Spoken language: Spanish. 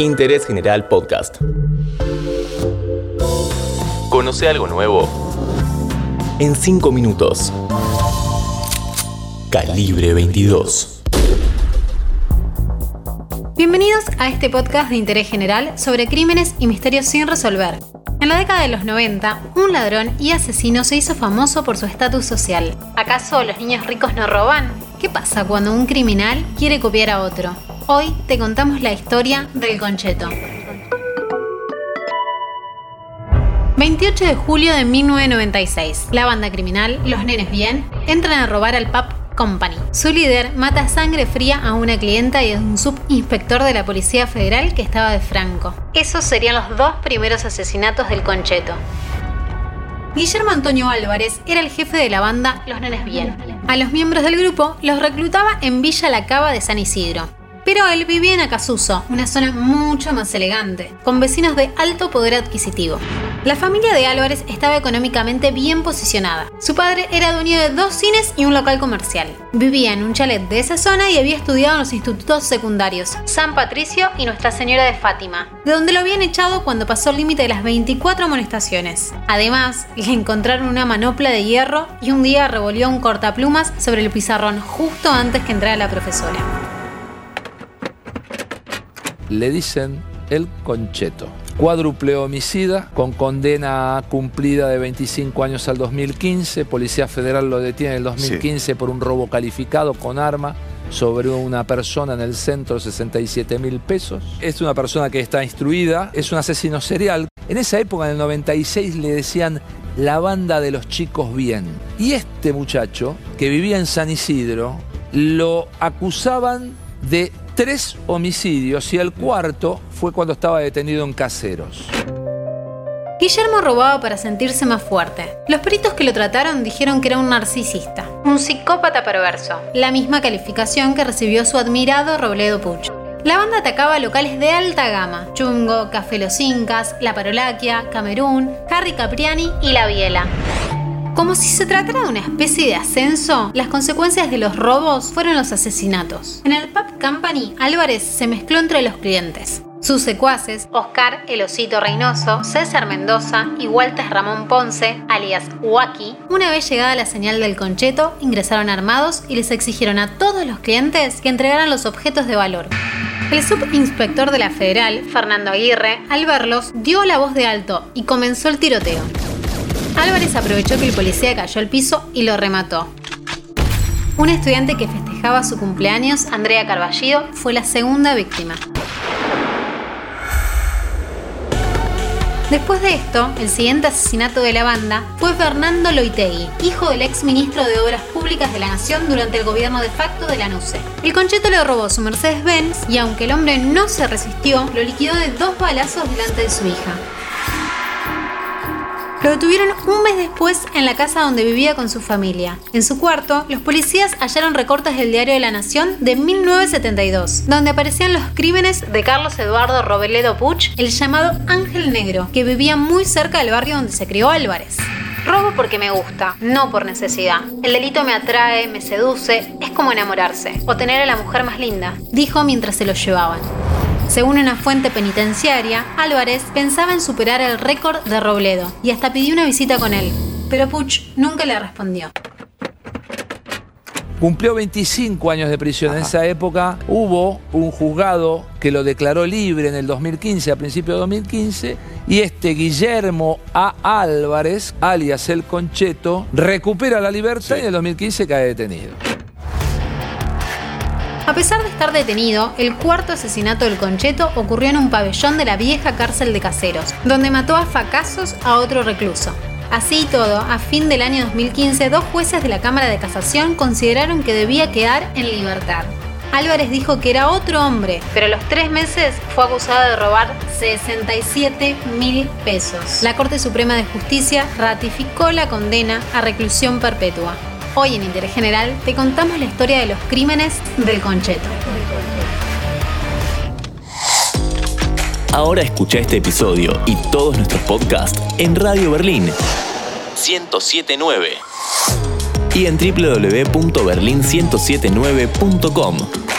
Interés General Podcast. Conoce algo nuevo en 5 minutos. Calibre 22. Bienvenidos a este podcast de interés general sobre crímenes y misterios sin resolver. En la década de los 90, un ladrón y asesino se hizo famoso por su estatus social. ¿Acaso los niños ricos no roban? ¿Qué pasa cuando un criminal quiere copiar a otro? Hoy te contamos la historia del concheto. 28 de julio de 1996. La banda criminal, Los Nenes Bien, entran a robar al pub Company. Su líder mata sangre fría a una clienta y a un subinspector de la Policía Federal que estaba de Franco. Esos serían los dos primeros asesinatos del concheto. Guillermo Antonio Álvarez era el jefe de la banda Los Nenes Bien. A los miembros del grupo los reclutaba en Villa La Cava de San Isidro. Pero él vivía en Acasuso, una zona mucho más elegante, con vecinos de alto poder adquisitivo. La familia de Álvarez estaba económicamente bien posicionada. Su padre era dueño de dos cines y un local comercial. Vivía en un chalet de esa zona y había estudiado en los institutos secundarios San Patricio y Nuestra Señora de Fátima, de donde lo habían echado cuando pasó el límite de las 24 amonestaciones. Además, le encontraron una manopla de hierro y un día revolvió un cortaplumas sobre el pizarrón justo antes que entrara la profesora le dicen el concheto. Cuádruple homicida con condena cumplida de 25 años al 2015. Policía Federal lo detiene en el 2015 por un robo calificado con arma sobre una persona en el centro, 67 mil pesos. Es una persona que está instruida, es un asesino serial. En esa época, en el 96, le decían la banda de los chicos bien. Y este muchacho, que vivía en San Isidro, lo acusaban de tres homicidios y el cuarto fue cuando estaba detenido en Caseros. Guillermo robaba para sentirse más fuerte. Los peritos que lo trataron dijeron que era un narcisista, un psicópata perverso, la misma calificación que recibió su admirado Robledo Puch. La banda atacaba locales de alta gama, Chungo, Café Los Incas, La Parolaquia, Camerún, Harry Capriani y La Biela. Como si se tratara de una especie de ascenso, las consecuencias de los robos fueron los asesinatos. En el Pub Company, Álvarez se mezcló entre los clientes. Sus secuaces, Oscar El Osito Reynoso, César Mendoza y Walter Ramón Ponce, alias Waki, una vez llegada la señal del concheto, ingresaron armados y les exigieron a todos los clientes que entregaran los objetos de valor. El subinspector de la Federal, Fernando Aguirre, al verlos, dio la voz de alto y comenzó el tiroteo. Álvarez aprovechó que el policía cayó al piso y lo remató. Un estudiante que festejaba su cumpleaños, Andrea Carballido, fue la segunda víctima. Después de esto, el siguiente asesinato de la banda fue Fernando Loitegui, hijo del ex ministro de Obras Públicas de la Nación durante el gobierno de facto de la NUCE. El concheto le robó su Mercedes-Benz y aunque el hombre no se resistió, lo liquidó de dos balazos delante de su hija. Lo detuvieron un mes después en la casa donde vivía con su familia. En su cuarto, los policías hallaron recortes del Diario de la Nación de 1972, donde aparecían los crímenes de Carlos Eduardo Robeledo Puch, el llamado Ángel Negro, que vivía muy cerca del barrio donde se crió Álvarez. Robo porque me gusta, no por necesidad. El delito me atrae, me seduce, es como enamorarse, o tener a la mujer más linda, dijo mientras se lo llevaban. Según una fuente penitenciaria, Álvarez pensaba en superar el récord de Robledo y hasta pidió una visita con él, pero Puch nunca le respondió. Cumplió 25 años de prisión. En esa época hubo un juzgado que lo declaró libre en el 2015, a principios de 2015, y este Guillermo A. Álvarez, alias El Concheto, recupera la libertad y en el 2015 cae detenido. A pesar de estar detenido, el cuarto asesinato del Concheto ocurrió en un pabellón de la vieja cárcel de Caseros, donde mató a facazos a otro recluso. Así y todo, a fin del año 2015, dos jueces de la Cámara de Casación consideraron que debía quedar en libertad. Álvarez dijo que era otro hombre, pero a los tres meses fue acusado de robar 67 mil pesos. La Corte Suprema de Justicia ratificó la condena a reclusión perpetua. Hoy en Interés General te contamos la historia de los crímenes del Concheto. Ahora escucha este episodio y todos nuestros podcasts en Radio Berlín 1079 y en www.berlin1079.com.